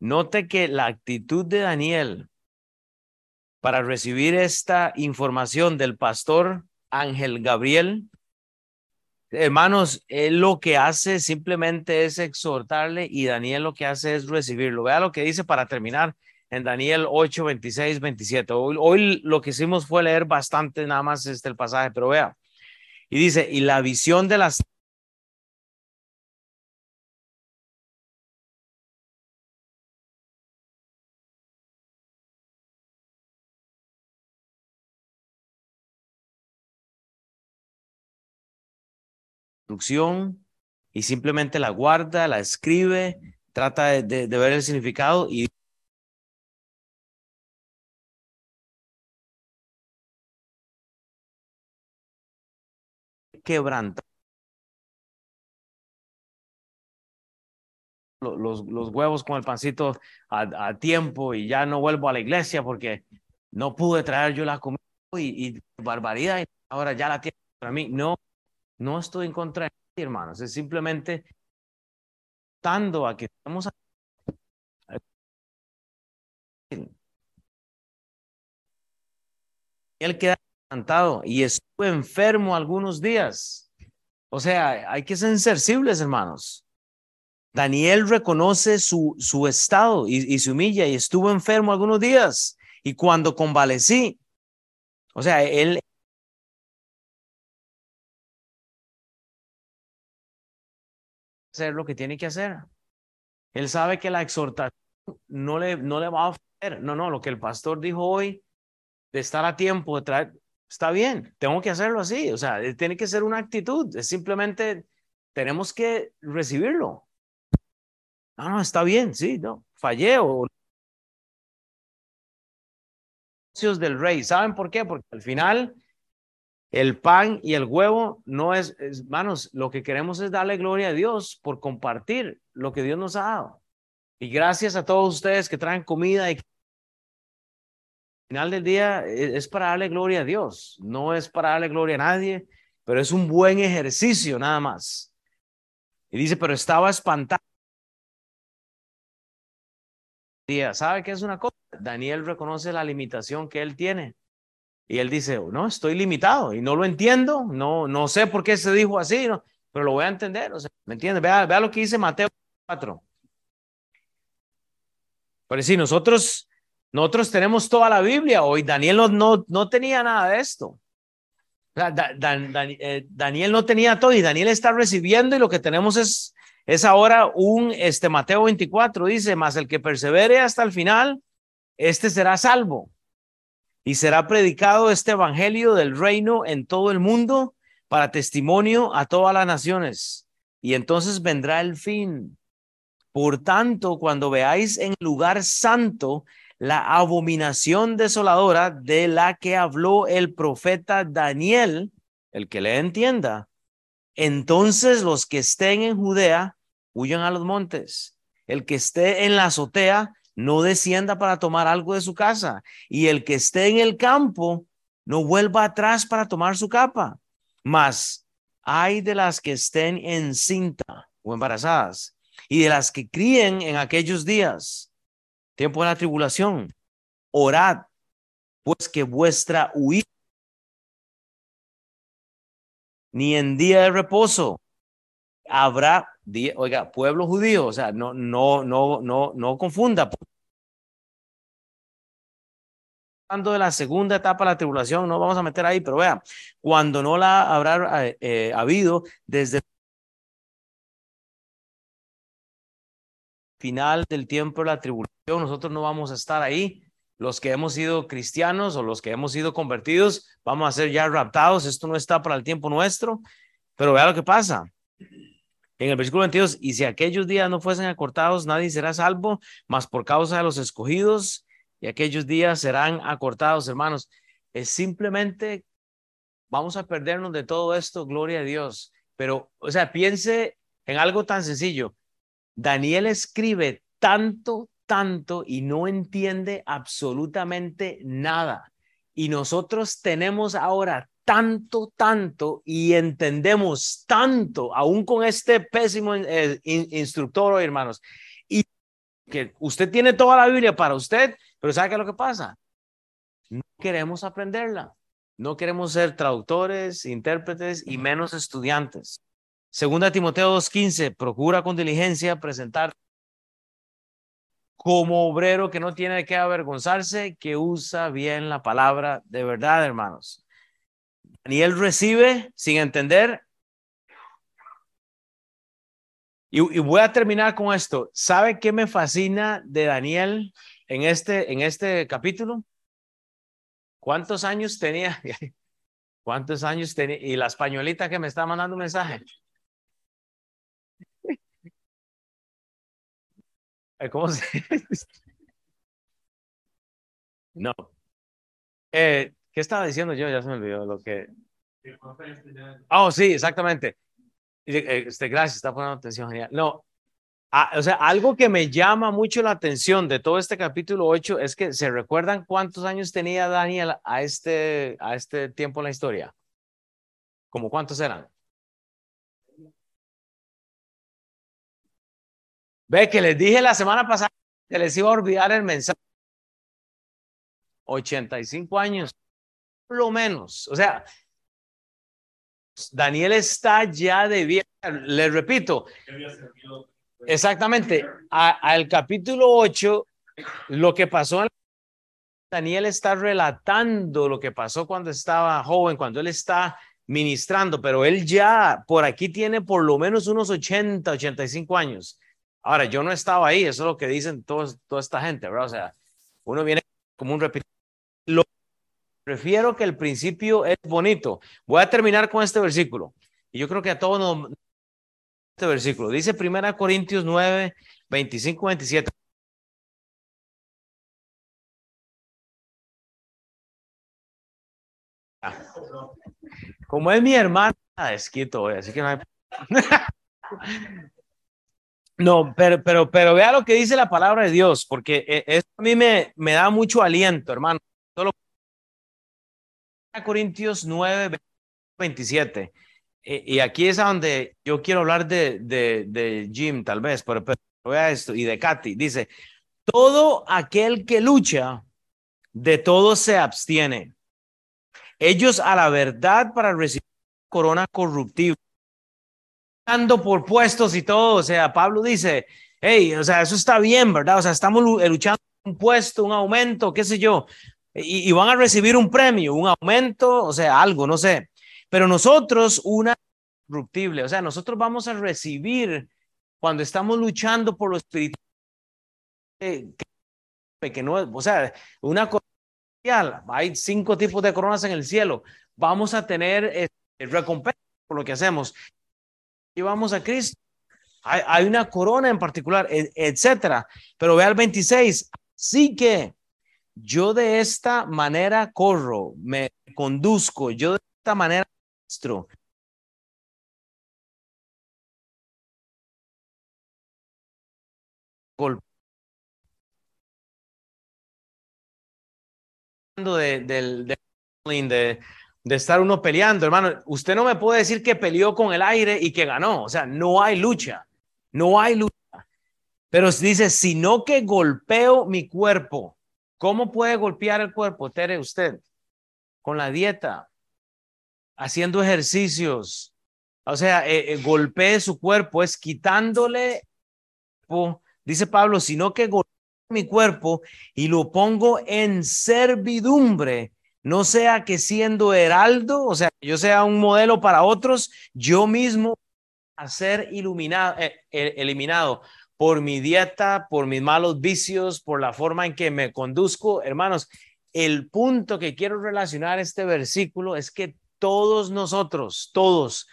Note que la actitud de Daniel para recibir esta información del pastor Ángel Gabriel, hermanos, él lo que hace simplemente es exhortarle y Daniel lo que hace es recibirlo. Vea lo que dice para terminar en Daniel 8, 26, 27. Hoy, hoy lo que hicimos fue leer bastante nada más este el pasaje, pero vea. Y dice, y la visión de las instrucción y simplemente la guarda, la escribe, trata de, ver el significado y quebranta. Los, los huevos con el pancito a, tiempo y ya no vuelvo a la iglesia porque no pude traer yo la comida y, barbaridad y ahora ya la tiene para mí. No, no estoy en contra de ti, hermanos. Es simplemente dando a que estamos él queda encantado y estuvo enfermo algunos días. O sea, hay que ser sensibles, hermanos. Daniel reconoce su, su estado y, y se humilla y estuvo enfermo algunos días. Y cuando convalecí, o sea, él hacer lo que tiene que hacer. Él sabe que la exhortación no le, no le va a ofrecer. No, no, lo que el pastor dijo hoy de estar a tiempo, de traer, está bien, tengo que hacerlo así. O sea, tiene que ser una actitud. Es simplemente, tenemos que recibirlo. No, no, está bien, sí, no, fallé o del rey. ¿Saben por qué? Porque al final el pan y el huevo no es, hermanos, lo que queremos es darle gloria a Dios por compartir lo que Dios nos ha dado. Y gracias a todos ustedes que traen comida y al final del día e, es para darle gloria a Dios, no es para darle gloria a nadie, pero es un buen ejercicio nada más. Y dice, pero estaba espantado. ¿Sabe qué es una cosa? Daniel reconoce la limitación que él tiene. Y él dice, no, estoy limitado y no lo entiendo, no, no sé por qué se dijo así, no, pero lo voy a entender, o sea, ¿me entiende? Vea, vea lo que dice Mateo 4. Pero si nosotros, nosotros tenemos toda la Biblia hoy, Daniel no, no, no tenía nada de esto. Eh, Daniel no tenía todo y Daniel está recibiendo y lo que tenemos es, es ahora un, este Mateo 24 dice, más el que persevere hasta el final, este será salvo y será predicado este evangelio del reino en todo el mundo para testimonio a todas las naciones. Y entonces vendrá el fin. Por tanto, cuando veáis en lugar santo la abominación desoladora de la que habló el profeta Daniel, el que le entienda, entonces los que estén en Judea huyan a los montes. El que esté en la azotea no descienda para tomar algo de su casa, y el que esté en el campo no vuelva atrás para tomar su capa. Mas hay de las que estén en cinta o embarazadas, y de las que críen en aquellos días, tiempo de la tribulación, orad, pues que vuestra huida ni en día de reposo habrá oiga, pueblo judío, o sea, no, no, no, no, no confunda. Hablando de la segunda etapa de la tribulación, no vamos a meter ahí, pero vea, cuando no la habrá eh, eh, habido desde final del tiempo de la tribulación, nosotros no vamos a estar ahí. Los que hemos sido cristianos o los que hemos sido convertidos, vamos a ser ya raptados. Esto no está para el tiempo nuestro, pero vea lo que pasa en el versículo 22, y si aquellos días no fuesen acortados, nadie será salvo, mas por causa de los escogidos, y aquellos días serán acortados, hermanos. Es simplemente, vamos a perdernos de todo esto, gloria a Dios. Pero, o sea, piense en algo tan sencillo. Daniel escribe tanto, tanto y no entiende absolutamente nada. Y nosotros tenemos ahora tanto, tanto y entendemos tanto, aún con este pésimo eh, instructor, hermanos. Y que usted tiene toda la Biblia para usted, pero ¿sabe qué es lo que pasa? No queremos aprenderla. No queremos ser traductores, intérpretes y menos estudiantes. Segunda Timoteo 2.15, procura con diligencia presentar como obrero que no tiene qué avergonzarse, que usa bien la palabra de verdad, hermanos. Daniel recibe sin entender. Y, voy a terminar con esto. ¿Sabe qué me fascina de Daniel en este, en este capítulo? ¿Cuántos años tenía? [laughs] ¿Cuántos años tenía? Y la españolita que me está mandando un mensaje. ¿Cómo se [laughs] No. Eh, ¿Qué estaba diciendo yo? Ya se me olvidó lo que. Oh, sí, exactamente. Este, gracias, está poniendo atención, genial. No, o sea, algo que me llama mucho la atención de todo este capítulo 8 es que se recuerdan cuántos años tenía Daniel a este, a este tiempo en la historia. ¿Cómo cuántos eran? Ve que les dije la semana pasada que les iba a olvidar el mensaje. 85 años, lo menos. O sea, Daniel está ya de bien. Les repito, Exactamente. Al capítulo 8, lo que pasó, Daniel está relatando lo que pasó cuando estaba joven, cuando él está ministrando, pero él ya por aquí tiene por lo menos unos 80, 85 años. Ahora, yo no estaba ahí, eso es lo que dicen todos, toda esta gente, ¿verdad? O sea, uno viene como un repito. Lo prefiero que el principio es bonito. Voy a terminar con este versículo. Y yo creo que a todos nos, este versículo. Dice 1 Corintios 9, 25, 27. Como es mi hermana, esquito, así que no hay... [laughs] No, pero, pero, pero vea lo que dice la palabra de Dios, porque eh, esto a mí me, me da mucho aliento, hermano. Solo Corintios 9, 27. Eh, y aquí es donde yo quiero hablar de, de, de Jim, tal vez, pero, pero vea esto, y de Katy. Dice, todo aquel que lucha, de todo se abstiene. Ellos a la verdad para recibir corona corruptiva. Dando por puestos y todo, o sea, Pablo dice, hey, o sea, eso está bien, ¿verdad? O sea, estamos luchando un puesto, un aumento, qué sé yo, y, van a recibir un premio, un aumento, o sea, algo, no sé. Pero nosotros, una corruptible, o sea, nosotros vamos a recibir cuando estamos luchando por lo espiritual, que no, o sea, una corona, hay cinco tipos de coronas en el cielo, vamos a tener eh, recompensa por lo que hacemos. Llevamos a Cristo, hay, hay una corona en particular, e, etcétera. Pero vea el 26, sí que yo de esta manera corro, me conduzco, yo de esta manera de, de, de, de, estar uno peleando, hermano. Usted no me puede decir que peleó con el aire y que ganó. O sea, no hay lucha. No hay lucha. Pero dice, sino que golpeo mi cuerpo. ¿Cómo puede golpear el cuerpo, Tere, usted? Con la dieta, haciendo ejercicios. O sea, eh, eh, golpee su cuerpo, es quitándole, dice Pablo, sino que golpee mi cuerpo y lo pongo en servidumbre, no sea que siendo heraldo, o sea, yo sea un modelo para otros, yo mismo a ser iluminado, eh, eliminado por mi dieta, por mis malos vicios, por la forma en que me conduzco. Hermanos, el punto que quiero relacionar este versículo es que todos nosotros, todos,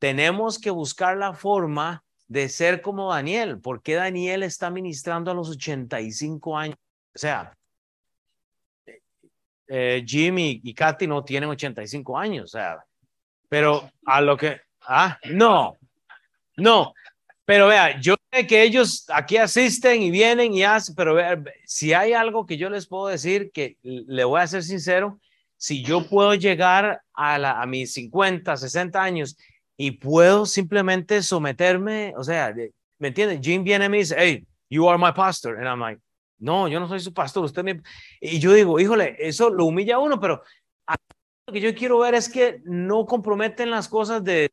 tenemos que buscar la forma de ser como Daniel. ¿Por qué Daniel está ministrando a los 85 años? O sea, eh, Jimmy y Katy no tienen 85 años, o sea, pero a lo que, ah, no, no, pero vea, yo que ellos aquí asisten y vienen y hacen, pero si hay algo que yo les puedo decir, que le voy a ser sincero, si yo puedo llegar a, la, a mis 50, 60 años y puedo simplemente someterme, o sea, ¿me entiendes? Jim viene y me dice, hey, you are my pastor. And I'm like, no, yo no soy su pastor, usted me... Y yo digo, híjole, eso lo humilla a uno, pero lo que yo quiero ver es que no comprometen las cosas de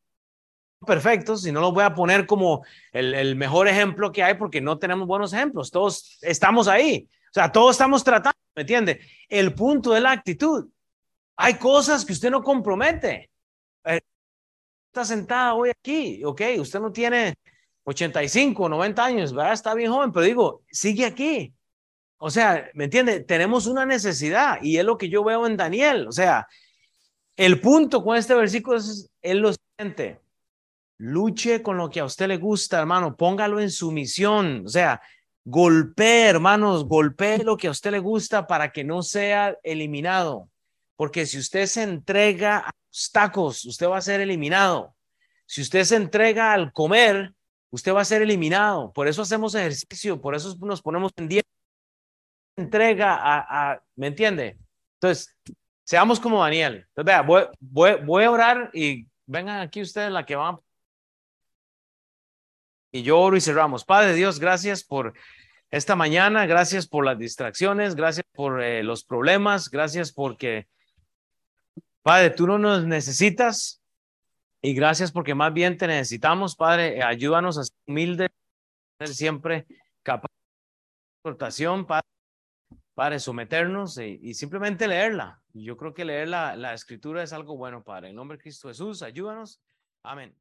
perfectos y no los voy a poner como el, mejor ejemplo que hay porque no tenemos buenos ejemplos. Todos estamos ahí. O sea, todos estamos tratando, ¿me entiende? El punto es la actitud. Hay cosas que usted no compromete. Eh, está sentada hoy aquí, ok, usted no tiene 85, 90 años, ¿verdad? Está bien joven, pero digo, sigue aquí. O sea, ¿me entiende? Tenemos una necesidad y es lo que yo veo en Daniel. O sea, el punto con este versículo es, es lo siguiente. Luche con lo que a usted le gusta, hermano. Póngalo en su misión. O sea, golpee, hermanos, golpee lo que a usted le gusta para que no sea eliminado. Porque si usted se entrega a los tacos, usted va a ser eliminado. Si usted se entrega al comer, usted va a ser eliminado. Por eso hacemos ejercicio, por eso nos ponemos en dieta. Entrega a, ¿me entiende? Entonces, seamos como Daniel. Entonces, vea, voy a orar y vengan aquí ustedes la que van. Y yo oro y cerramos. Padre Dios, gracias por esta mañana, gracias por las distracciones, gracias por eh, los problemas, gracias porque Padre, tú no nos necesitas y gracias porque más bien te necesitamos, Padre. Ayúdanos a ser humildes, ser siempre capaz de exhortación, Padre, Padre, someternos y, simplemente leerla. Yo creo que leer la, la escritura es algo bueno, Padre. En nombre de Cristo Jesús, ayúdanos. Amén.